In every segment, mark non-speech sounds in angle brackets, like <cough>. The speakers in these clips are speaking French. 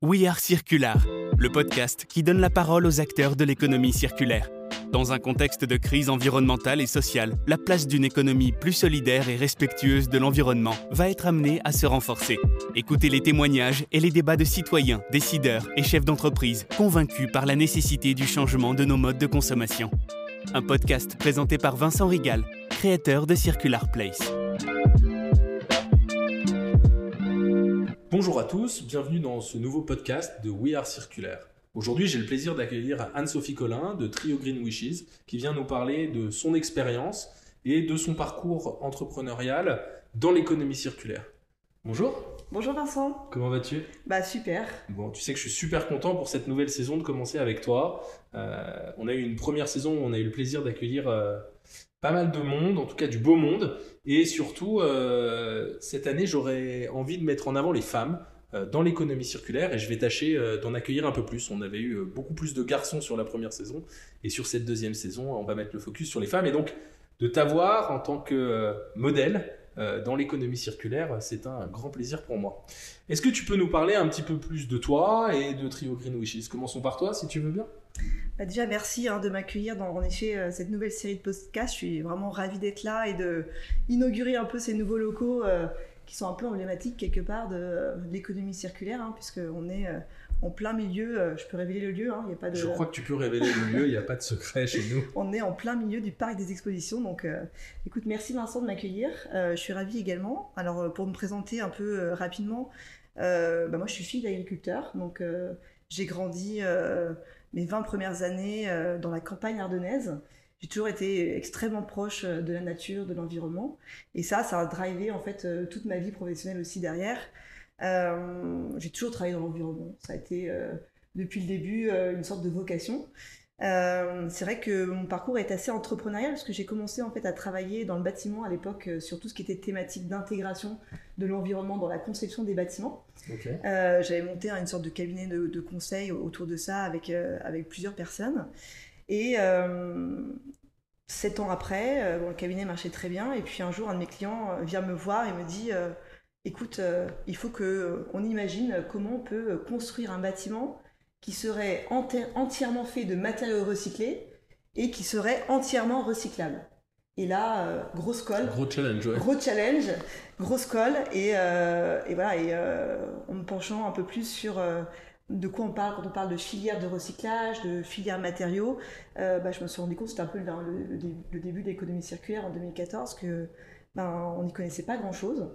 We Are Circular, le podcast qui donne la parole aux acteurs de l'économie circulaire. Dans un contexte de crise environnementale et sociale, la place d'une économie plus solidaire et respectueuse de l'environnement va être amenée à se renforcer. Écoutez les témoignages et les débats de citoyens, décideurs et chefs d'entreprise convaincus par la nécessité du changement de nos modes de consommation. Un podcast présenté par Vincent Rigal, créateur de Circular Place. Bonjour à tous, bienvenue dans ce nouveau podcast de We Are Circulaire. Aujourd'hui, j'ai le plaisir d'accueillir Anne-Sophie Collin de Trio Green Wishes qui vient nous parler de son expérience et de son parcours entrepreneurial dans l'économie circulaire. Bonjour. Bonjour Vincent. Comment vas-tu? Bah super. Bon, tu sais que je suis super content pour cette nouvelle saison de commencer avec toi. Euh, on a eu une première saison où on a eu le plaisir d'accueillir euh, pas mal de monde, en tout cas du beau monde. Et surtout, euh, cette année, j'aurais envie de mettre en avant les femmes euh, dans l'économie circulaire et je vais tâcher euh, d'en accueillir un peu plus. On avait eu beaucoup plus de garçons sur la première saison et sur cette deuxième saison, on va mettre le focus sur les femmes. Et donc, de t'avoir en tant que modèle dans l'économie circulaire, c'est un grand plaisir pour moi. Est-ce que tu peux nous parler un petit peu plus de toi et de Trio Green Wishes Commençons par toi, si tu veux bien. Bah, déjà, merci hein, de m'accueillir dans en effet euh, cette nouvelle série de podcasts. Je suis vraiment ravie d'être là et de inaugurer un peu ces nouveaux locaux euh, qui sont un peu emblématiques quelque part de, l'économie circulaire, hein, puisqu'on est euh, en plein milieu. je peux révéler le lieu. Hein, y a pas de... Je crois que tu peux révéler le lieu. Il n'y a pas de secret chez nous. <laughs> on est en plein milieu du parc des expositions. Donc, écoute, merci Vincent de m'accueillir. je suis ravie également. Alors, pour me présenter un peu rapidement, bah, moi, je suis fille d'agriculteur. Donc, j'ai grandi mes 20 premières années euh, dans la campagne ardennaise. J'ai toujours été extrêmement proche euh, de la nature, de l'environnement. Et ça, ça a drivé en fait euh, toute ma vie professionnelle aussi derrière. j'ai toujours travaillé dans l'environnement. Ça a été depuis le début une sorte de vocation. C'est vrai que mon parcours est assez entrepreneurial parce que j'ai commencé en fait à travailler dans le bâtiment à l'époque sur tout ce qui était thématique d'intégration de l'environnement dans la conception des bâtiments. Euh, j'avais monté une sorte de cabinet de, conseil autour de ça avec, euh, avec plusieurs personnes. Et euh, sept ans après, bon, le cabinet marchait très bien. Et puis un jour, un de mes clients vient me voir et me dit Écoute, il faut qu'on imagine comment on peut construire un bâtiment qui serait entièrement fait de matériaux recyclés et qui serait entièrement recyclable. Et là, euh, grosse colle. Gros challenge, ouais. Gros challenge, grosse colle. Et, euh, et voilà, et euh, en me penchant un peu plus sur de quoi on parle quand on parle de filière de recyclage, de filière matériaux, bah, je me suis rendu compte, c'était un peu le, début de l'économie circulaire en 2014, que ben, on n'y connaissait pas grand-chose.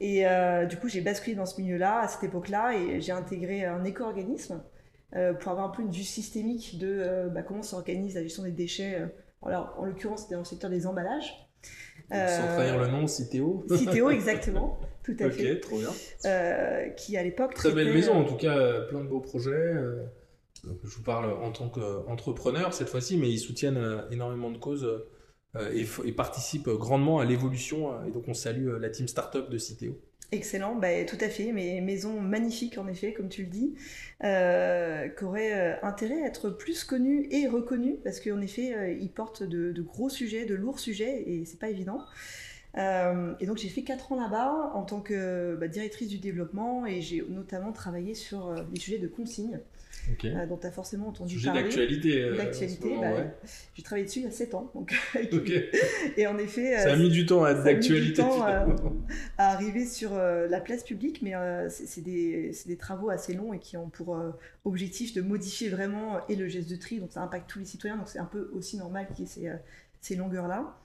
Et du coup, j'ai basculé dans ce milieu-là, à cette époque-là, et j'ai intégré un éco-organisme pour avoir un peu une vue systémique de bah, comment s'organise la gestion des déchets alors, en l'occurrence, c'était dans le secteur des emballages. sans euh, trahir le nom, Citéo. Citéo, <laughs> exactement, tout à fait. Ok, trop bien. Euh, qui à l'époque. Très belle maison, en tout cas, plein de beaux projets. je vous parle en tant qu'entrepreneur cette fois-ci, mais ils soutiennent énormément de causes et, et, participent grandement à l'évolution. Et donc, on salue la team startup de Citéo. Excellent, bah, tout à fait. Mais maison magnifique en effet, comme tu le dis, euh, qui aurait euh, intérêt à être plus connu et reconnu parce qu'en effet, euh, ils portent de, gros sujets, de lourds sujets et c'est pas évident. et donc j'ai fait 4 ans là-bas en tant que bah, directrice du développement et j'ai notamment travaillé sur les sujets de consignes. Euh, dont tu as forcément entendu Sujet parler. d'actualité. Euh, d'actualité, bah, j'ai travaillé dessus il y a 7 ans. Donc, <laughs> et en effet. Ça a mis du temps à être d'actualité. à arriver sur euh, la place publique, mais c'est des, des, travaux assez longs et qui ont pour objectif de modifier vraiment et le geste de tri, donc ça impacte tous les citoyens, donc c'est un peu aussi normal qu'il y ait ces, ces longueurs-là.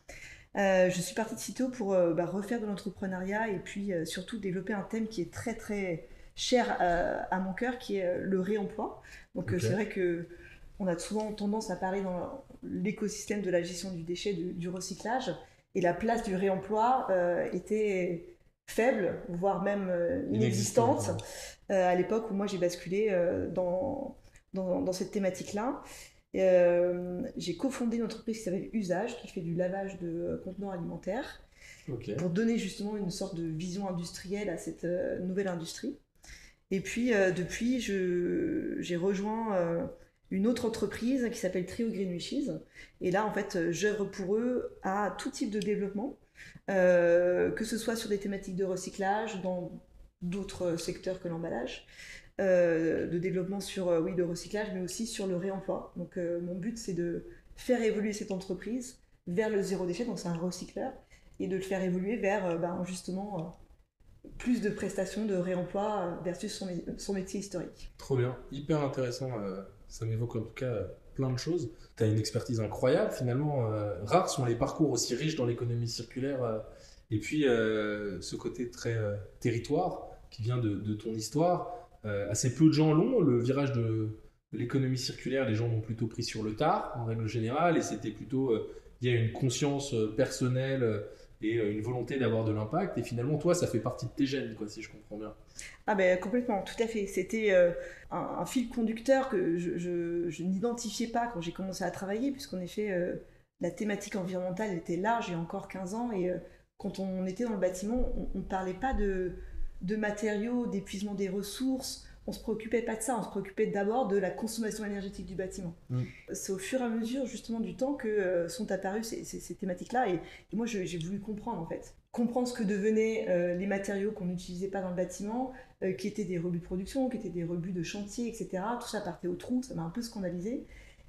je suis partie de sitôt pour bah, refaire de l'entrepreneuriat et puis surtout développer un thème qui est très très cher euh, à, mon cœur, qui est euh, le réemploi. Donc euh, c'est vrai que on a souvent tendance à parler dans l'écosystème de la gestion du déchet, du, recyclage, et la place du réemploi était faible, voire même inexistante, à l'époque où moi j'ai basculé dans, dans, cette thématique-là. j'ai cofondé une entreprise qui s'appelle Usage, qui fait du lavage de contenants alimentaires, pour donner justement une sorte de vision industrielle à cette nouvelle industrie. Et puis, euh, depuis, j'ai rejoint euh, une autre entreprise qui s'appelle Trio Green Wishes. Et là, en fait, euh, j'œuvre pour eux à tout type de développement, que ce soit sur des thématiques de recyclage, dans d'autres secteurs que l'emballage, de développement sur oui, recyclage, mais aussi sur le réemploi. Donc mon but, c'est de faire évoluer cette entreprise vers le zéro déchet, donc c'est un recycleur, et de le faire évoluer vers ben, justement plus de prestations de réemploi versus son, métier historique. Trop bien, hyper intéressant. ça m'évoque en tout cas plein de choses. Tu as une expertise incroyable. Finalement, rares sont les parcours aussi riches dans l'économie circulaire et puis, euh, ce côté très euh, territoire qui vient de, ton histoire, euh, assez peu de gens l'ont. Le virage de, l'économie circulaire, les gens l'ont plutôt pris sur le tard, en règle générale, et c'était plutôt, il y a une conscience personnelle et une volonté d'avoir de l'impact. Et finalement, toi, ça fait partie de tes gènes, quoi, si je comprends bien. Ah ben complètement, tout à fait. C'était un, fil conducteur que je, n'identifiais pas quand j'ai commencé à travailler, puisqu'en effet, la thématique environnementale était large a encore 15 ans, et quand on était dans le bâtiment, on ne parlait pas de, matériaux, d'épuisement des ressources, on se préoccupait pas de ça, on se préoccupait d'abord de la consommation énergétique du bâtiment. Mm. C'est au fur et à mesure justement du temps que euh, sont apparues ces, thématiques-là et, moi j'ai voulu comprendre en fait. Comprendre ce que devenaient euh, les matériaux qu'on n'utilisait pas dans le bâtiment, euh, qui étaient des rebuts de production, qui étaient des rebuts de chantier, etc. Tout ça partait au trou, ça m'a un peu scandalisé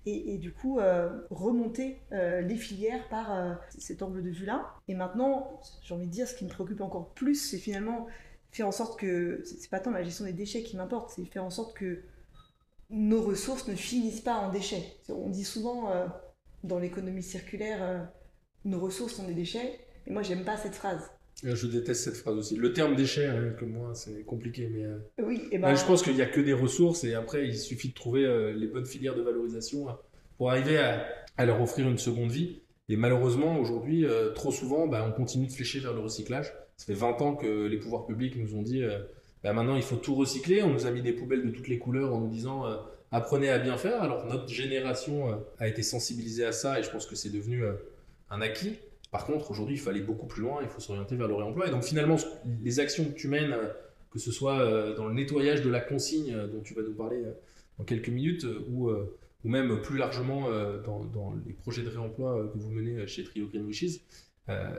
et, du coup euh, remonter euh, les filières par euh, cet angle de vue-là. Et maintenant, j'ai envie de dire, ce qui me préoccupe encore plus, c'est finalement faire en sorte que, c'est pas tant la gestion des déchets qui m'importe, c'est faire en sorte que nos ressources ne finissent pas en déchets. On dit souvent dans l'économie circulaire, nos ressources sont des déchets, et moi j'aime pas cette phrase. Je déteste cette phrase aussi. Le terme déchet, hein, comme moi, c'est compliqué. Mais euh, oui, et ben... je pense qu'il n'y a que des ressources et après, il suffit de trouver euh, les bonnes filières de valorisation hein, pour arriver à, leur offrir une seconde vie. Et malheureusement, aujourd'hui, euh, trop souvent, bah, on continue de flécher vers le recyclage. Ça fait 20 ans que les pouvoirs publics nous ont dit bah, maintenant, il faut tout recycler. On nous a mis des poubelles de toutes les couleurs en nous disant apprenez à bien faire. Alors, notre génération a été sensibilisée à ça et je pense que c'est devenu un acquis. Par contre, aujourd'hui, il faut aller beaucoup plus loin, il faut s'orienter vers le réemploi. Et donc finalement, les actions que tu mènes, euh, que ce soit euh, dans le nettoyage de la consigne euh, dont tu vas nous parler dans quelques minutes, ou, ou même plus largement dans, les projets de réemploi que vous menez chez Trio Green Wishes,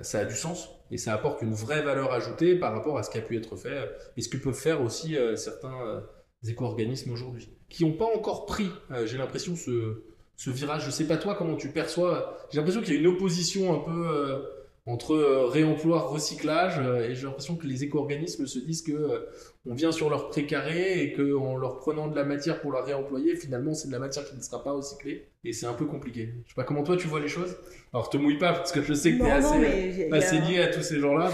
ça a du sens et ça apporte une vraie valeur ajoutée par rapport à ce qui a pu être fait et ce que peuvent faire aussi certains éco-organismes aujourd'hui, qui n'ont pas encore pris, j'ai l'impression, ce, ce virage. Je sais pas toi comment tu perçois. J'ai l'impression qu'il y a une opposition un peu euh, entre euh, réemploi, recyclage, euh, et j'ai l'impression que les éco-organismes se disent que on vient sur leur précaré et qu'en leur prenant de la matière pour la réemployer, finalement c'est de la matière qui ne sera pas recyclée. Et c'est un peu compliqué. Je sais pas comment toi tu vois les choses. Alors te mouille pas parce que je sais que tu es assez, lié à tous ces gens-là.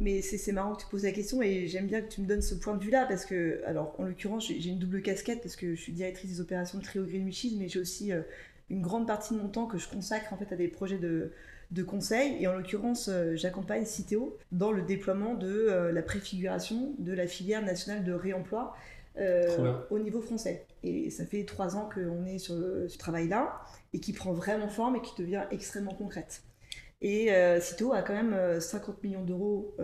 Mais c'est marrant que tu poses la question et j'aime bien que tu me donnes ce point de vue-là parce que, alors en l'occurrence, j'ai une double casquette parce que je suis directrice des opérations de Trio Green Wishes, mais j'ai aussi une grande partie de mon temps que je consacre en fait à des projets de, de conseil. Et en l'occurrence, euh, j'accompagne Citeo dans le déploiement de euh, la préfiguration de la filière nationale de réemploi euh, au niveau français. Et ça fait trois ans qu'on est sur ce travail-là et qui prend vraiment forme et qui devient extrêmement concrète. Et Citeo a quand même 50 millions d'euros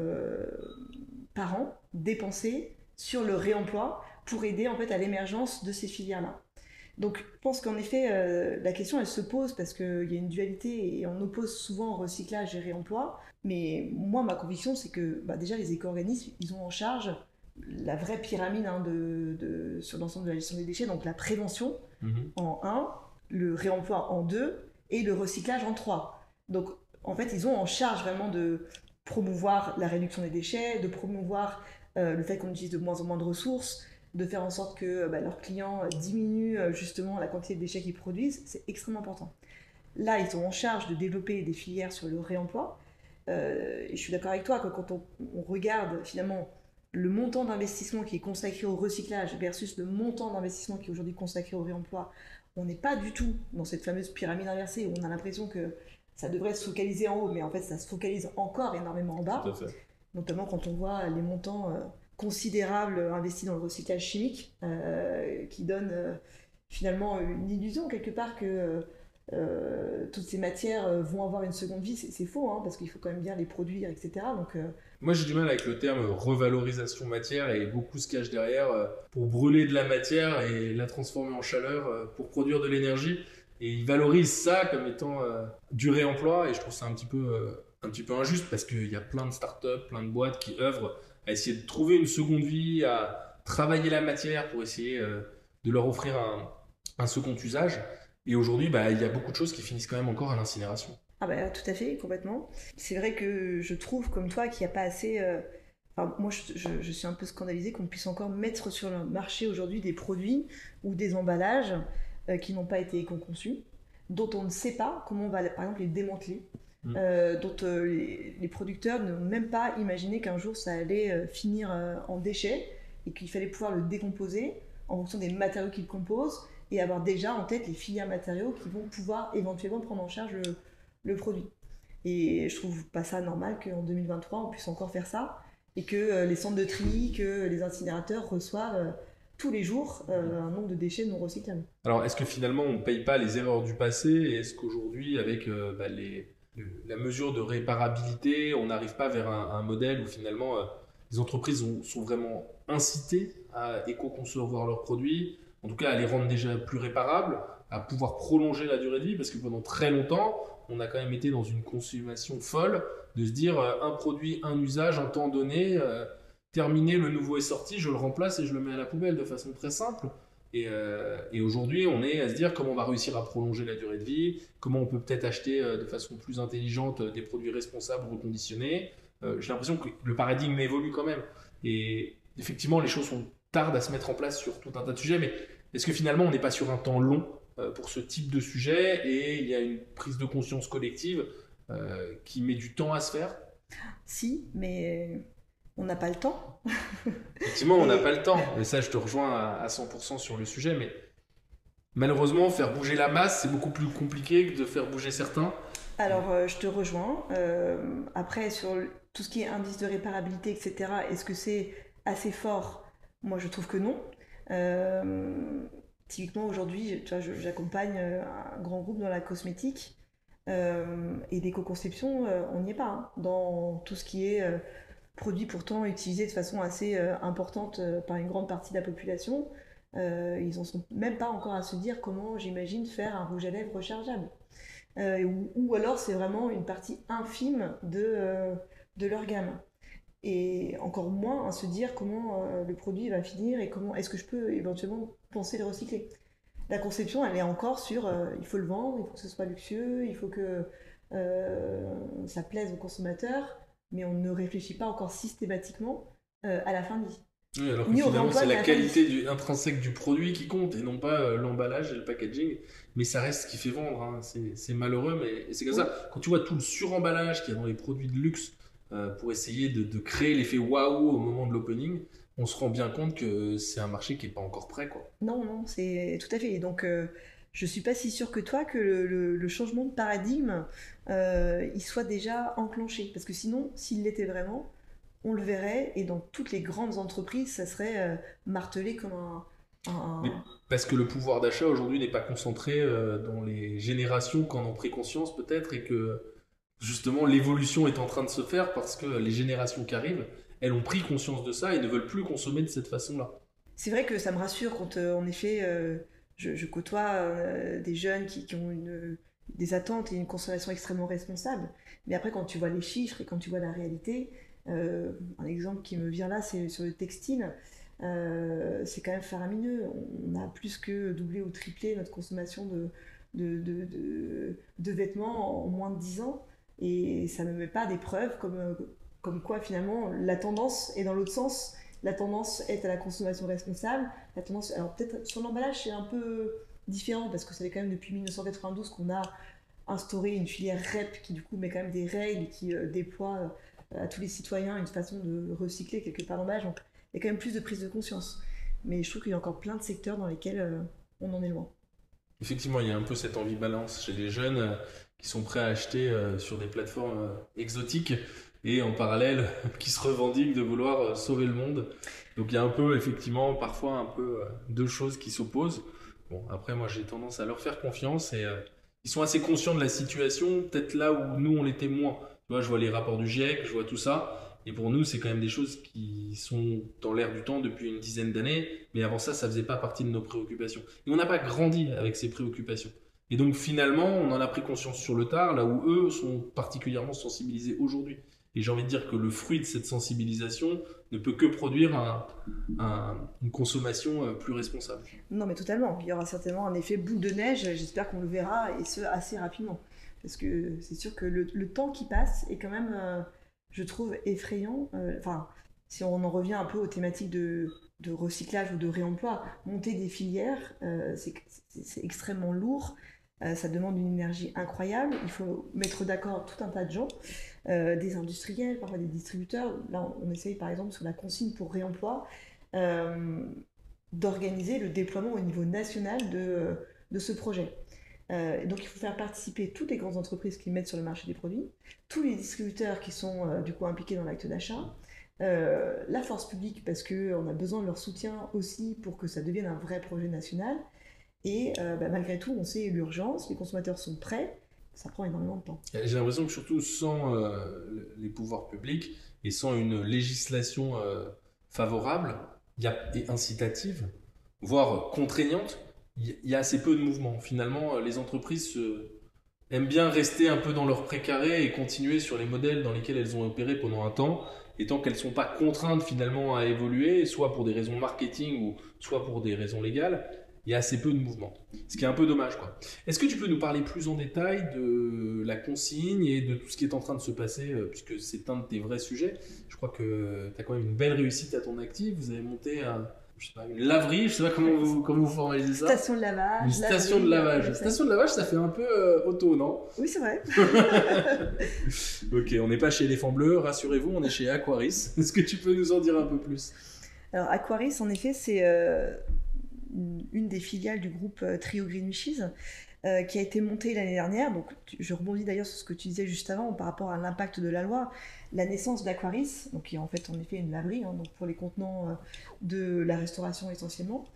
par an dépensés sur le réemploi pour aider en fait à l'émergence de ces filières-là. Donc je pense qu'en effet, euh, la question, elle se pose parce qu'il y a une dualité et on oppose souvent recyclage et réemploi. Mais moi, ma conviction, c'est que bah, déjà, les éco-organismes, ils ont en charge la vraie pyramide hein, de, sur l'ensemble de la gestion des déchets, donc la prévention mhm. en 1, le réemploi en 2 et le recyclage en 3. Donc en fait, ils ont en charge vraiment de promouvoir la réduction des déchets, de promouvoir euh, le fait qu'on utilise de moins en moins de ressources, de faire en sorte que bah, leurs clients diminuent euh, justement la quantité de déchets qu'ils produisent, c'est extrêmement important. Là, ils sont en charge de développer des filières sur le réemploi. Euh, et je suis d'accord avec toi que quand on, regarde finalement le montant d'investissement qui est consacré au recyclage versus le montant d'investissement qui est aujourd'hui consacré au réemploi, on n'est pas du tout dans cette fameuse pyramide inversée où on a l'impression que ça devrait se focaliser en haut, mais en fait ça se focalise encore énormément en bas. Notamment quand on voit les montants euh, considérable investi dans le recyclage chimique, euh, qui donne euh, finalement une illusion quelque part que euh, toutes ces matières vont avoir une seconde vie. C'est faux, hein, parce qu'il faut quand même bien les produire, etc. Donc, Moi j'ai du mal avec le terme revalorisation matière et beaucoup se cache derrière pour brûler de la matière et la transformer en chaleur pour produire de l'énergie. Et ils valorisent ça comme étant du réemploi et je trouve ça un petit peu, un petit peu injuste parce qu'il y a plein de startups, plein de boîtes qui œuvrent à essayer de trouver une seconde vie, à travailler la matière pour essayer de leur offrir un, second usage. Et aujourd'hui, bah, il y a beaucoup de choses qui finissent quand même encore à l'incinération. Ah bah tout à fait, complètement. C'est vrai que je trouve, comme toi, qu'il n'y a pas assez... Enfin, moi, je, suis un peu scandalisée qu'on puisse encore mettre sur le marché aujourd'hui des produits ou des emballages qui n'ont pas été éco-conçus dont on ne sait pas comment on va, par exemple, les démanteler. Mm. Euh, dont euh, les, producteurs n'ont même pas imaginé qu'un jour ça allait euh, finir en déchets et qu'il fallait pouvoir le décomposer en fonction des matériaux qu'il compose et avoir déjà en tête les filières matériaux qui vont pouvoir éventuellement prendre en charge le, le produit. Et je trouve pas ça normal qu'en 2023 on puisse encore faire ça et que les centres de tri, que les incinérateurs reçoivent tous les jours euh, un nombre de déchets non recyclables. Alors, est-ce que finalement on ne paye pas les erreurs du passé et est-ce qu'aujourd'hui, avec euh, bah, les, la mesure de réparabilité, on n'arrive pas vers un, modèle où finalement euh, les entreprises sont vraiment incitées à éco-concevoir leurs produits, en tout cas à les rendre déjà plus réparables, à pouvoir prolonger la durée de vie, parce que pendant très longtemps, on a quand même été dans une consommation folle de se dire un produit, un usage, un temps donné terminé, le nouveau est sorti, je le remplace et je le mets à la poubelle de façon très simple. Et, euh, aujourd'hui, on est à se dire comment on va réussir à prolonger la durée de vie, comment on peut peut-être acheter euh, de façon plus intelligente euh, des produits responsables, reconditionnés. J'ai l'impression que le paradigme évolue quand même. Et effectivement, les choses sont tardent à se mettre en place sur tout un tas de sujets, mais est-ce que finalement, on n'est pas sur un temps long pour ce type de sujet et il y a une prise de conscience collective qui met du temps à se faire? Si, mais on n'a pas le temps. Effectivement, on n'a pas le temps. Et ça, je te rejoins à 100% sur le sujet. Mais malheureusement, faire bouger la masse, c'est beaucoup plus compliqué que de faire bouger certains. Alors, euh, je te rejoins. Euh, après, sur tout ce qui est indice de réparabilité, etc., est-ce que c'est assez fort? Moi, je trouve que non. Euh, typiquement, aujourd'hui, j'accompagne un grand groupe dans la cosmétique. et l'éco-conception, on n'y est pas. Hein. Dans tout ce qui est produit pourtant utilisé de façon assez euh, importante euh, par une grande partie de la population, euh, ils n'en sont même pas encore à se dire comment j'imagine faire un rouge à lèvres rechargeable. Ou, alors c'est vraiment une partie infime de, de leur gamme. Et encore moins à se dire comment le produit va finir et comment est-ce que je peux éventuellement penser le recycler. La conception, elle est encore sur il faut le vendre, il faut que ce soit luxueux, il faut que ça plaise aux consommateurs mais on ne réfléchit pas encore systématiquement euh, à la fin de vie. Oui, alors que finalement, c'est la qualité du, intrinsèque du produit qui compte et non pas euh, l'emballage et le packaging. Mais ça reste ce qui fait vendre. Hein. C'est malheureux, mais c'est comme ça. Quand tu vois tout le suremballage qu'il y a dans les produits de luxe euh, pour essayer de, créer l'effet waouh au moment de l'opening, on se rend bien compte que c'est un marché qui n'est pas encore prêt. Quoi. Non, non, c'est tout à fait. Et donc, je suis pas si sûre que toi que le, changement de paradigme euh, il soit déjà enclenché. Parce que sinon, s'il l'était vraiment, on le verrait et dans toutes les grandes entreprises, ça serait euh, martelé comme un. parce que le pouvoir d'achat aujourd'hui n'est pas concentré euh, dans les générations qui en ont pris conscience peut-être et que justement l'évolution est en train de se faire parce que les générations qui arrivent, elles ont pris conscience de ça et ne veulent plus consommer de cette façon-là. C'est vrai que ça me rassure quand en effet je, côtoie euh, des jeunes qui, ont des attentes et une consommation extrêmement responsable. Mais après, quand tu vois les chiffres et quand tu vois la réalité, euh, un exemple qui me vient là, c'est sur le textile. Euh, c'est quand même faramineux. On a plus que doublé ou triplé notre consommation de, vêtements en moins de 10 ans. Et ça ne met pas des preuves comme quoi finalement la tendance est dans l'autre sens la tendance est à la consommation responsable. La tendance, alors peut-être sur l'emballage, c'est un peu différent parce que ça fait quand même depuis 1992 qu'on a instauré une filière REP qui du coup met quand même des règles et qui euh, déploie euh, à tous les citoyens une façon de recycler quelque part l'emballage. Il y a quand même plus de prise de conscience. Mais je trouve qu'il y a encore plein de secteurs dans lesquels euh, on en est loin. Effectivement, il y a un peu cette ambivalence chez les jeunes qui sont prêts à acheter sur des plateformes exotiques et en parallèle <laughs> qui se revendiquent de vouloir euh, sauver le monde. Donc il y a un peu effectivement parfois un peu euh, deux choses qui s'opposent. Bon après moi j'ai tendance à leur faire confiance et euh, ils sont assez conscients de la situation, peut-être là où nous on l'était moins. Tu vois, je vois les rapports du GIEC, je vois tout ça. Et pour nous, c'est quand même des choses qui sont dans l'air du temps depuis une dizaine d'années. Mais avant ça, ça faisait pas partie de nos préoccupations. Et on n'a pas grandi avec ces préoccupations. Et donc finalement, on en a pris conscience sur le tard, là où eux sont particulièrement sensibilisés aujourd'hui. Et j'ai envie de dire que le fruit de cette sensibilisation ne peut que produire une consommation plus responsable. Non, mais totalement. Il y aura certainement un effet boule de neige, j'espère qu'on le verra, et ce, assez rapidement. Parce que c'est sûr que le, temps qui passe est quand même, je trouve, effrayant. Enfin, si on en revient un peu aux thématiques de, recyclage ou de réemploi, monter des filières, euh, c'est extrêmement lourd. Euh, ça demande une énergie incroyable. Il faut mettre d'accord tout un tas de gens, euh, des industriels, parfois des distributeurs. Là, on essaye par exemple sur la consigne pour réemploi d'organiser le déploiement au niveau national de, de ce projet. donc il faut faire participer toutes les grandes entreprises qui mettent sur le marché des produits, tous les distributeurs qui sont du coup impliqués dans l'acte d'achat, euh, la force publique parce qu'on a besoin de leur soutien aussi pour que ça devienne un vrai projet national. Et euh, bah, malgré tout, on sait l'urgence, les consommateurs sont prêts, ça prend énormément de temps. J'ai l'impression que surtout sans euh, les pouvoirs publics et sans une législation favorable et incitative, voire contraignante, il y, a assez peu de mouvement. Finalement, les entreprises aiment bien rester un peu dans leur précaré et continuer sur les modèles dans lesquels elles ont opéré pendant un temps et tant qu'elles ne sont pas contraintes finalement à évoluer, soit pour des raisons marketing ou soit pour des raisons légales, il y a assez peu de mouvement. Ce qui est un peu dommage. quoi. Est-ce que tu peux nous parler plus en détail de la consigne et de tout ce qui est en train de se passer, euh, puisque c'est un de tes vrais sujets? Je crois que tu as quand même une belle réussite à ton actif. Vous avez monté un, je sais pas, une laverie, je sais pas comment vous, comment vous formalisez ça. Station de lavage. Une station de lavage. Station de lavage, ça fait un peu euh, auto, non? Oui, c'est vrai. <laughs> ok, on n'est pas chez Éléphant Bleu, rassurez-vous, on est chez Aquaris. Est-ce que tu peux nous en dire un peu plus? Alors, Aquaris, en effet, c'est euh, une des filiales du groupe euh, Trio Green Wishes. qui a été montée l'année dernière. Donc, je rebondis d'ailleurs sur ce que tu disais juste avant par rapport à l'impact de la loi la naissance d'Aquaris, qui est en fait en effet une laverie, hein, donc pour les contenants euh, de la restauration essentiellement.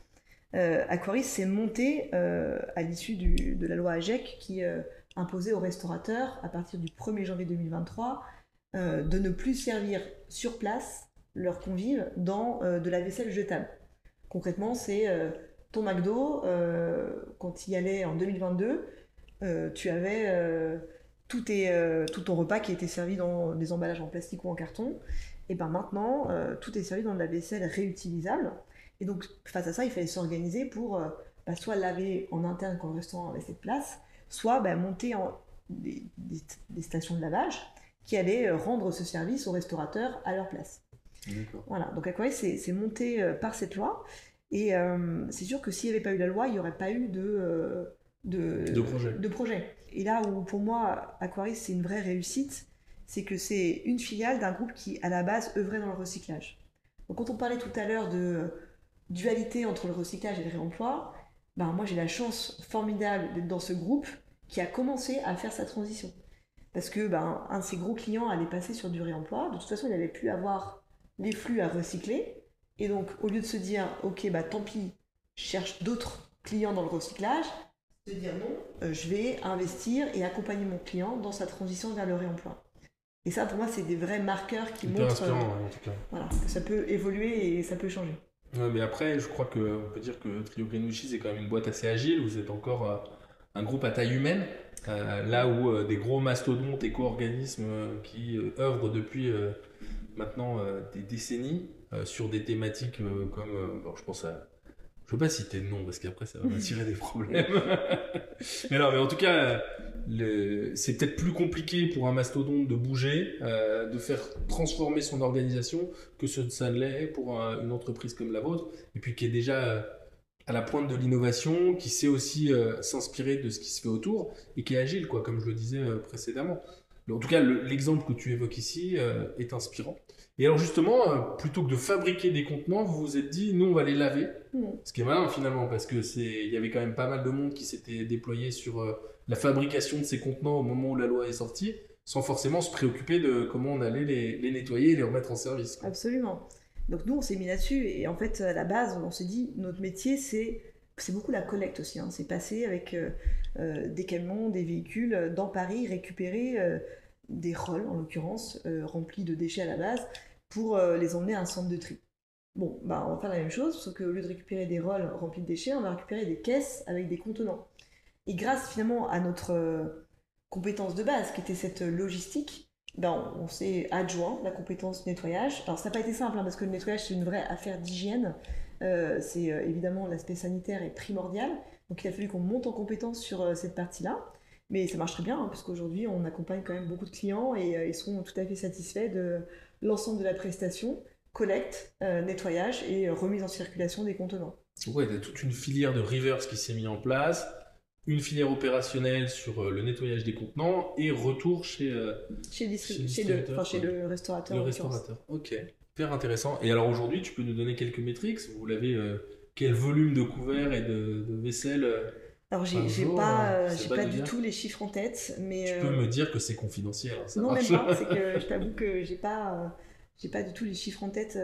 Euh, Aquaris s'est monté euh, à l'issue de la loi AGEC qui imposait aux restaurateurs, à partir du 1er janvier 2023, de ne plus servir sur place leurs convives dans de la vaisselle jetable. Concrètement, c'est ton McDo, quand il y allait en 2022, tu avais tout, euh, ton repas qui était servi dans des emballages en plastique ou en carton, et ben maintenant, euh, tout est servi dans de la vaisselle réutilisable. Et donc, face à ça, il fallait s'organiser pour euh, bah, soit laver en interne quand le restaurant avait cette place, soit bah, monter des, stations de lavage qui allaient rendre ce service aux restaurateurs à leur place. Voilà, donc à quoi c'est monté par cette loi. Et c'est sûr que s'il n'y avait pas eu la loi, il n'y aurait pas eu de, de, de projet. Et là où pour moi, Aquaris, c'est une vraie réussite, c'est que c'est une filiale d'un groupe qui, à la base, œuvrait dans le recyclage. Donc quand on parlait tout à l'heure de dualité entre le recyclage et le réemploi, ben moi j'ai la chance formidable d'être dans ce groupe qui a commencé à faire sa transition. Parce que ben, un de ses gros clients allait passer sur du réemploi, de toute façon il n'avait plus avoir les flux à recycler, et donc au lieu de se dire ok bah tant pis, je cherche d'autres clients dans le recyclage, de dire non, euh, je vais investir et accompagner mon client dans sa transition vers le réemploi. Et ça, pour moi, c'est des vrais marqueurs qui montrent euh, que ça peut évoluer et ça peut changer. mais après, je crois qu'on peut dire que Trio Green Wishes est quand même une boîte assez agile. Vous êtes encore euh, un groupe à taille humaine, là où des gros mastodontes, éco-organismes qui œuvrent depuis maintenant des décennies sur des thématiques comme, je pense à je peux pas citer de nom parce qu'après ça va <laughs> m'attirer des problèmes. <laughs> mais non, mais en tout cas, c'est peut-être plus compliqué pour un mastodonte de bouger, euh, de faire transformer son organisation que ce, ça ne l'est pour une entreprise comme la vôtre, et puis qui est déjà euh, à la pointe de l'innovation, qui sait aussi euh, s'inspirer de ce qui se fait autour et qui est agile, quoi, comme je le disais précédemment. En tout cas, l'exemple que tu évoques ici est inspirant. Et alors justement, euh, plutôt que de fabriquer des contenants, vous vous êtes dit, nous on va les laver. Mm. Ce qui est malin finalement, parce que c'est, il y avait quand même pas mal de monde qui s'était déployé sur euh, la fabrication de ces contenants au moment où la loi est sortie, sans forcément se préoccuper de comment on allait les, nettoyer et les remettre en service. Absolument. Donc nous on s'est mis là-dessus et en fait à la base on s'est dit notre métier c'est c'est beaucoup la collecte aussi. Hein. C'est passer avec euh, des camions, des véhicules dans Paris, récupérer des rôles en l'occurrence, euh, remplis de déchets à la base, pour euh, les emmener à un centre de tri. Bon, bah, on va faire la même chose, sauf qu'au lieu de récupérer des rôles remplis de déchets, on va récupérer des caisses avec des contenants. Et grâce finalement à notre euh, compétence de base, qui était cette logistique, ben, on, s'est adjoint la compétence nettoyage. Alors ça n'a pas été simple hein, parce que le nettoyage c'est une vraie affaire d'hygiène. Euh, c'est évidemment l'aspect sanitaire est primordial. Donc il a fallu qu'on monte en compétence sur cette partie-là. Mais ça marche très bien, hein, parce qu'aujourd'hui, on accompagne quand même beaucoup de clients et ils sont tout à fait satisfaits de l'ensemble de la prestation, collecte, nettoyage et remise en circulation des contenants. Ouais, il y a toute une filière de reverse qui s'est mise en place une filière opérationnelle sur euh, le nettoyage des contenants et retour chez, euh, chez, le, chez le restaurateur. Le restaurateur, ok. Super intéressant. Et alors aujourd'hui, tu peux nous donner quelques métriques Vous l'avez, euh, quel volume de couverts et de, vaisselle alors j'ai pas, j'ai pas, du tout les chiffres en tête, mais tu peux me dire que c'est confidentiel. Hein, non même pas, c'est que je t'avoue que j'ai pas, j'ai pas du tout les chiffres en tête.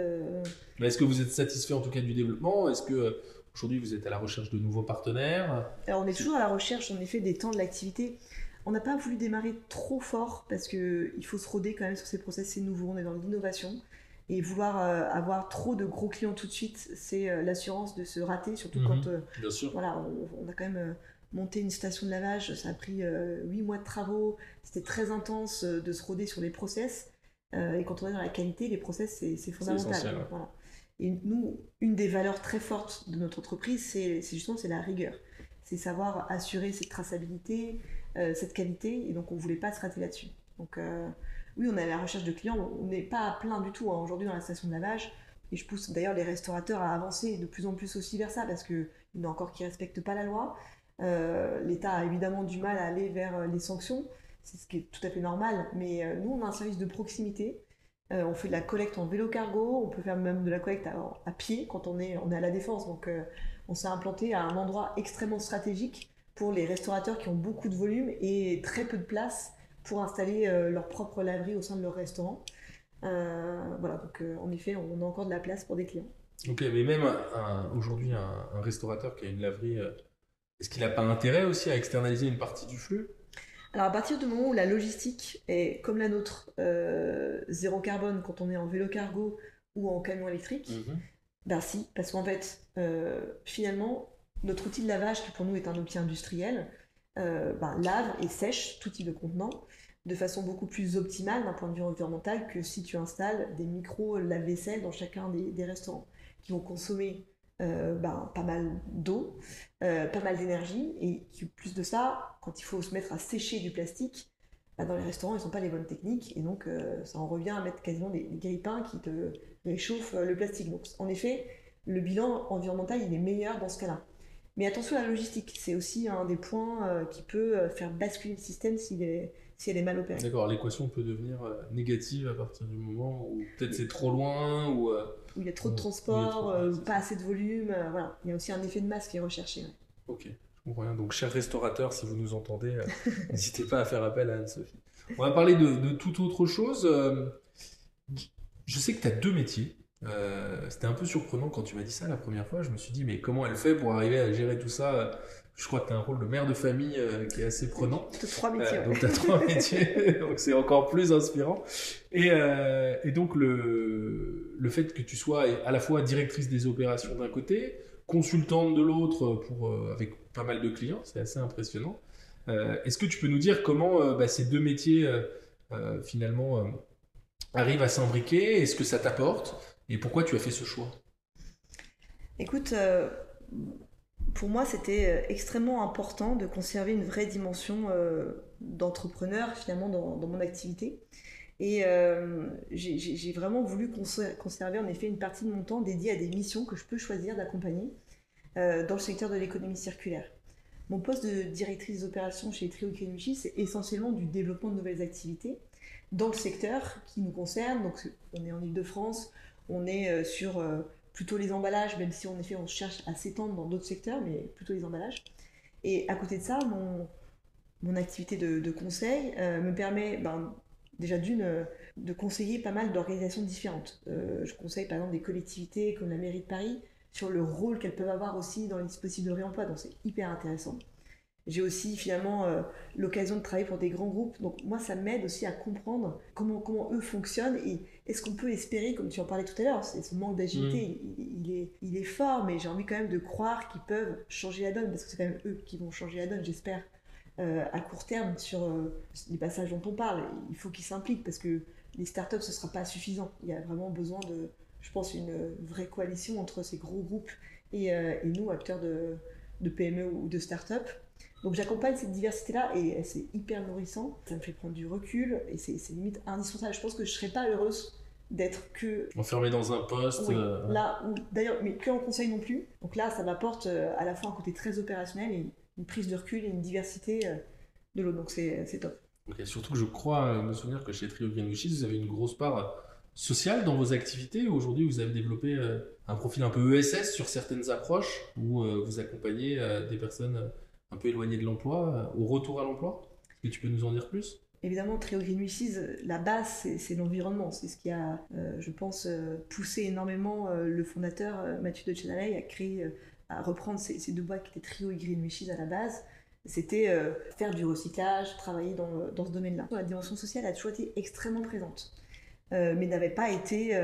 Est-ce que vous êtes satisfait en tout cas du développement? Est-ce que Aujourd'hui, vous êtes à la recherche de nouveaux partenaires? Alors, on est toujours à la recherche, en effet, des temps de l'activité. On n'a pas voulu démarrer trop fort parce qu'il faut se roder quand même sur ces process, c'est nouveau, on est dans l'innovation. Et vouloir euh, avoir trop de gros clients tout de suite, c'est euh, l'assurance de se rater, surtout quand mhm. euh, sûr. Voilà, on, a quand même monté une station de lavage, ça a pris huit mois de travaux, c'était très intense de se roder sur les process. et quand on est dans la qualité, les process, c'est fondamental. Voilà. Et nous, une des valeurs très fortes de notre entreprise, c'est justement c'est la rigueur. C'est savoir assurer cette traçabilité, euh, cette qualité, et donc on ne voulait pas se rater là-dessus. Donc euh, oui, on est à la recherche de clients, on n'est pas à plein du tout hein, aujourd'hui dans la station de lavage, et je pousse d'ailleurs les restaurateurs à avancer de plus en plus aussi vers ça, parce qu'il y en a encore qui ne respectent pas la loi. Euh, L'État a évidemment du mal à aller vers les sanctions, c'est ce qui est tout à fait normal, mais nous, on a un service de proximité. Euh, on fait de la collecte en vélo cargo, on peut faire même de la collecte à, pied quand on est, à la défense. Donc euh, on s'est implanté à un endroit extrêmement stratégique pour les restaurateurs qui ont beaucoup de volume et très peu de place pour installer euh, leur propre laverie au sein de leur restaurant. voilà, donc en effet, on a encore de la place pour des clients. Ok, mais même aujourd'hui, un, restaurateur qui a une laverie, est-ce qu'il n'a pas intérêt aussi à externaliser une partie du flux? Alors à partir du moment où la logistique est comme la nôtre, euh, zéro carbone quand on est en vélo cargo ou en camion électrique, mhm. ben si, parce qu'en fait, euh, finalement, notre outil de lavage, qui pour nous est un outil industriel, euh, ben, lave et sèche tout type de contenant de façon beaucoup plus optimale d'un point de vue environnemental que si tu installes des micros lave-vaisselle dans chacun des restaurants qui vont consommer euh, ben, pas mal d'eau, euh, pas mal d'énergie, et plus de ça, quand il faut se mettre à sécher du plastique, ben, dans les restaurants, ils n'ont pas les bonnes techniques, et donc ça en revient à mettre quasiment des, des grippins qui te réchauffent le plastique. Donc en effet, le bilan environnemental, il est meilleur dans ce cas-là. Mais attention à la logistique, c'est aussi un des points qui peut faire basculer le système s'il est si elle est mal opérée. D'accord, l'équation peut devenir négative à partir du moment où peut-être c'est trop loin ou où il y a trop de transport, euh, pas assez de volume. Euh, voilà. Il y a aussi un effet de masse qui est recherché. Ok, je comprends rien. Donc, chers restaurateurs, si vous nous entendez, euh, <laughs> n'hésitez pas à faire appel à Anne-Sophie. On va parler de, de toute autre chose. je sais que tu as deux métiers. C'était un peu surprenant quand tu m'as dit ça la première fois. Je me suis dit, mais comment elle fait pour arriver à gérer tout ça? Je crois que tu as un rôle de mère de famille qui est assez prenant. Tu as trois métiers. donc tu as trois <laughs> métiers, donc c'est encore plus inspirant. Et, et donc le, le fait que tu sois à la fois directrice des opérations d'un côté, consultante de l'autre pour euh, avec pas mal de clients, c'est assez impressionnant. Euh, est-ce que tu peux nous dire comment euh, bah, ces deux métiers finalement arrivent à s'imbriquer? Est-ce que ça t'apporte? Et pourquoi tu as fait ce choix? Écoute, pour moi, c'était extrêmement important de conserver une vraie dimension d'entrepreneur finalement dans, mon activité. Et euh, j'ai vraiment voulu conserver en effet une partie de mon temps dédiée à des missions que je peux choisir d'accompagner euh, dans le secteur de l'économie circulaire. Mon poste de directrice des opérations chez Trio Kenichi, c'est essentiellement du développement de nouvelles activités dans le secteur qui nous concerne. Donc, on est en Ile-de-France, on est euh, sur plutôt les emballages, même si en effet on cherche à s'étendre dans d'autres secteurs, mais plutôt les emballages. Et à côté de ça, mon, mon activité de, de conseil me permet ben, déjà d'une, euh, de conseiller pas mal d'organisations différentes. Euh, je conseille par exemple des collectivités comme la mairie de Paris sur le rôle qu'elles peuvent avoir aussi dans les dispositifs de réemploi, donc c'est hyper intéressant. J'ai aussi finalement euh, l'occasion de travailler pour des grands groupes, donc moi ça m'aide aussi à comprendre comment, comment eux fonctionnent et est-ce qu'on peut espérer, comme tu en parlais tout à l'heure, ce manque d'agilité, mm. il, est, il est fort, mais j'ai envie quand même de croire qu'ils peuvent changer la donne, parce que c'est quand même eux qui vont changer la donne, j'espère, à court terme sur les passages dont on parle. Il faut qu'ils s'impliquent parce que les startups, ce ne sera pas suffisant. Il y a vraiment besoin de, je pense, une vraie coalition entre ces gros groupes et, et nous, acteurs de, de PME ou de start-up. Donc j'accompagne cette diversité-là et c'est hyper nourrissant. Ça me fait prendre du recul et c'est limite indispensable. Je pense que je serais pas heureuse d'être que enfermé dans un poste. Oui, euh, là, d'ailleurs, mais que en conseil non plus. Donc là, ça m'apporte euh, à la fois un côté très opérationnel et une prise de recul et une diversité euh, de l'autre. Donc c'est top. surtout que je crois me souvenir que chez Trio Green Wishes, vous avez une grosse part sociale dans vos activités. Aujourd'hui, vous avez développé un profil un peu ESS sur certaines approches où vous accompagnez des personnes un peu éloignées de l'emploi au retour à l'emploi. Est-ce que tu peux nous en dire plus? Évidemment, Trio Green Wishes, la base, c'est l'environnement. C'est ce qui a, euh, je pense, euh, poussé énormément euh, le fondateur Mathieu de Chenalay à créer, à reprendre ces, deux boîtes qui étaient Trio et Green Wishes à la base. C'était faire du recyclage, travailler dans, dans ce domaine-là. La dimension sociale a toujours été extrêmement présente, mais n'avait pas été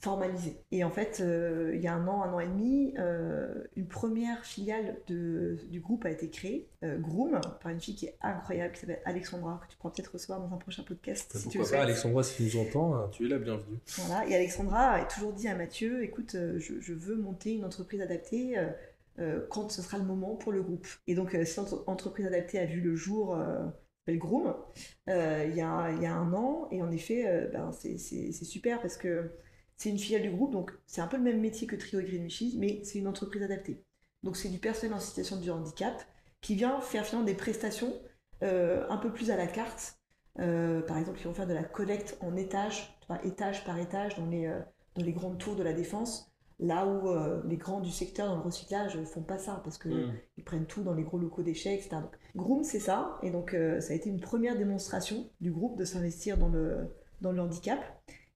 formalisé. Et en fait, euh, il y a un an, un an et demi, euh, une première filiale de, du groupe a été créée, euh, Groom, par une fille qui est incroyable, qui s'appelle Alexandra, que tu pourras peut-être recevoir dans un prochain podcast. si tu pas, Alexandra, si tu nous entends, tu es la bienvenue. Voilà, et Alexandra a toujours dit à Mathieu, écoute, je, je veux monter une entreprise adaptée. quand ce sera le moment pour le groupe. Et donc, cette entreprise adaptée a vu le jour le Groom il, y a, il y a un an et en effet ben, c'est super parce que c'est une filiale du groupe, donc c'est un peu le même métier que Trio et Green mais c'est une entreprise adaptée. Donc c'est du personnel en situation de handicap qui vient faire finalement des prestations euh, un peu plus à la carte. Euh, par exemple, ils vont faire de la collecte en étage, étage par étage dans les, euh, dans les grandes tours de la défense, là où les grands du secteur dans le recyclage font pas ça parce qu'ils mmh. prennent tout dans les gros locaux déchets, etc. Donc, Groom, c'est ça, et donc ça a été une première démonstration du groupe de s'investir dans le, dans le handicap.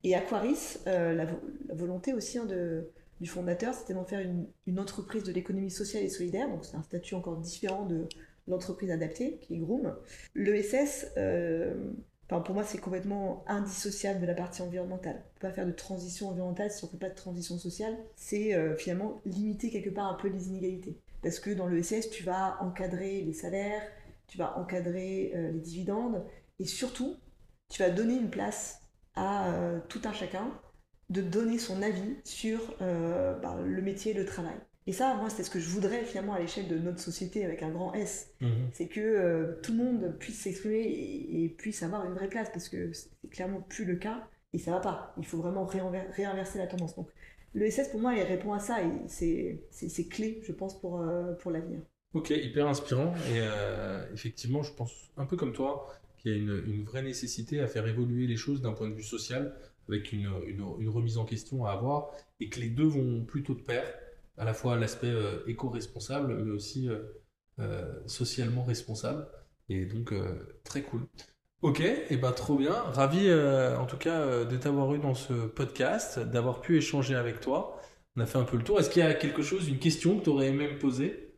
Et Aquaris, euh, la, volonté aussi hein, de, du fondateur, c'était d'en faire une, entreprise de l'économie sociale et solidaire, donc c'est un statut encore différent de l'entreprise adaptée, qui est Groom. L'ESS, euh, pour moi, c'est complètement indissociable de la partie environnementale. On ne peut pas faire de transition environnementale si on ne fait pas de transition sociale. C'est euh, finalement limiter quelque part un peu les inégalités. Parce que dans l'ESS, tu vas encadrer les salaires, tu vas encadrer les dividendes, et surtout, tu vas donner une place à euh, tout un chacun de donner son avis sur euh, bah, le métier, le travail. Et ça, moi, c'est ce que je voudrais finalement à l'échelle de notre société avec un grand S. Mhm. C'est que euh, tout le monde puisse s'exprimer et, puisse avoir une vraie place parce que c'est clairement plus le cas et ça va pas. Il faut vraiment réinverser la tendance. Donc, le SS, pour moi, il répond à ça et c'est clé, je pense, pour, pour l'avenir. Ok, hyper inspirant. Et effectivement, je pense un peu comme toi, qu'il y a une, vraie nécessité à faire évoluer les choses d'un point de vue social, avec une, remise en question à avoir, et que les deux vont plutôt de pair, à la fois l'aspect euh, éco-responsable, mais aussi euh, euh, socialement responsable. Et donc, très cool. Ok, et eh ben trop bien. Ravi en tout cas de t'avoir eu dans ce podcast, d'avoir pu échanger avec toi. On a fait un peu le tour. Est-ce qu'il y a quelque chose, une question que tu aurais aimé me poser?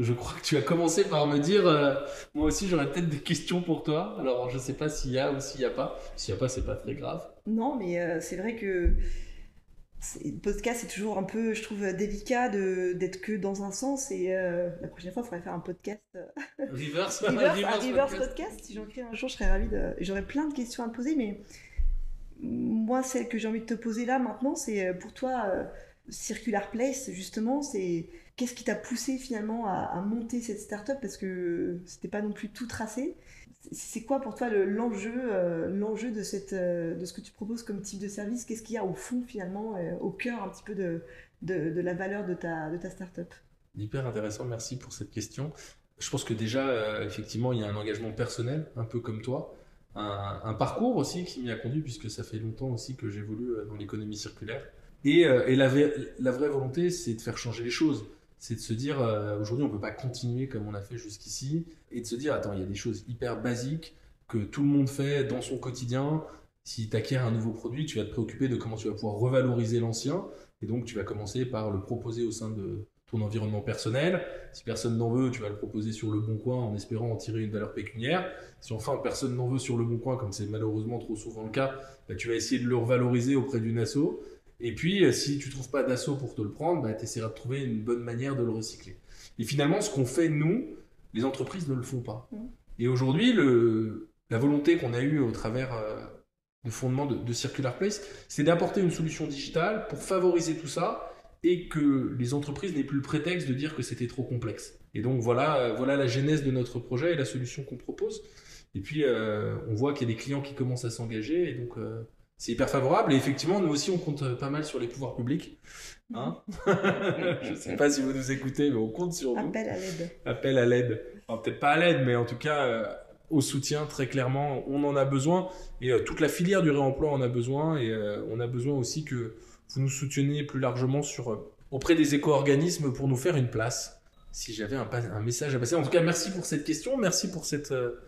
Je crois que tu as commencé par me dire, euh, moi aussi j'aurais peut-être des questions pour toi. Alors je ne sais pas s'il y a ou s'il n'y a pas. S'il n'y a pas, c'est pas très grave. Non, mais euh, c'est vrai que le podcast c'est toujours un peu, je trouve, délicat d'être que dans un sens. Et euh, la prochaine fois, il faudrait faire un podcast. <laughs> <laughs> reverse, reverse, podcast. Si j'en crée un jour, je serais ravie. J'aurais plein de questions à te poser, mais moi, celle que j'ai envie de te poser là maintenant, c'est pour toi, Circular Place, justement, c'est Qu'est-ce qui t'a poussé finalement à, monter cette startup? Parce que c'était pas non plus tout tracé C'est quoi pour toi l'enjeu euh, l'enjeu de, euh, de ce que tu proposes comme type de service? Qu'est-ce qu'il y a au fond finalement, euh, au cœur un petit peu de, de, la valeur de ta, de ta startup? Hyper intéressant, merci pour cette question. Je pense que déjà, effectivement, il y a un engagement personnel, un peu comme toi. Un, parcours aussi qui m'y a conduit, puisque ça fait longtemps aussi que j'évolue dans l'économie circulaire. Et, et la, la, vraie volonté, c'est de faire changer les choses c'est de se dire euh, aujourd'hui on ne peut pas continuer comme on a fait jusqu'ici et de se dire attends il y a des choses hyper basiques que tout le monde fait dans son quotidien. Si tu acquiers un nouveau produit, tu vas te préoccuper de comment tu vas pouvoir revaloriser l'ancien et donc tu vas commencer par le proposer au sein de ton environnement personnel. Si personne n'en veut, tu vas le proposer sur le bon coin en espérant en tirer une valeur pécuniaire. Si enfin personne n'en veut sur le bon coin, comme c'est malheureusement trop souvent le cas, bah, tu vas essayer de le revaloriser auprès d'une asso. Et puis, euh, si tu trouves pas d'assaut pour te le prendre, bah, tu essaieras de trouver une bonne manière de le recycler. Et finalement, ce qu'on fait, nous, les entreprises ne le font pas. Mm. Et aujourd'hui, la volonté qu'on a eue au travers euh, du fondement de, de Circular Place, c'est d'apporter une solution digitale pour favoriser tout ça et que les entreprises n'aient plus le prétexte de dire que c'était trop complexe. Et donc voilà, euh, voilà la genèse de notre projet et la solution qu'on propose. Et puis euh, on voit qu'il y a des clients qui commencent à s'engager et donc euh, c'est hyper favorable. Et effectivement, nous aussi, on compte euh, pas mal sur les pouvoirs publics. Hein <laughs> Je sais pas si vous nous écoutez, mais on compte sur vous. Appel à l'aide. Appel à l'aide. Enfin, peut-être pas à l'aide, mais en tout cas euh, au soutien, très clairement. On en a besoin. Et euh, toute la filière du réemploi en a besoin. Et euh, on a besoin aussi que vous nous souteniez plus largement sur, euh, auprès des éco-organismes pour nous faire une place. Si j'avais un, message à passer. En tout cas, merci pour cette question. Merci pour cette euh,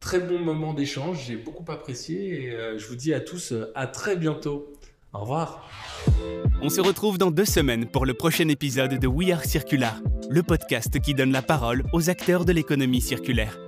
très bon moment d'échange. J'ai beaucoup apprécié. Et euh, je vous dis à tous euh, à très bientôt. Au revoir. On se retrouve dans deux semaines pour le prochain épisode de We Are Circular, le podcast qui donne la parole aux acteurs de l'économie circulaire.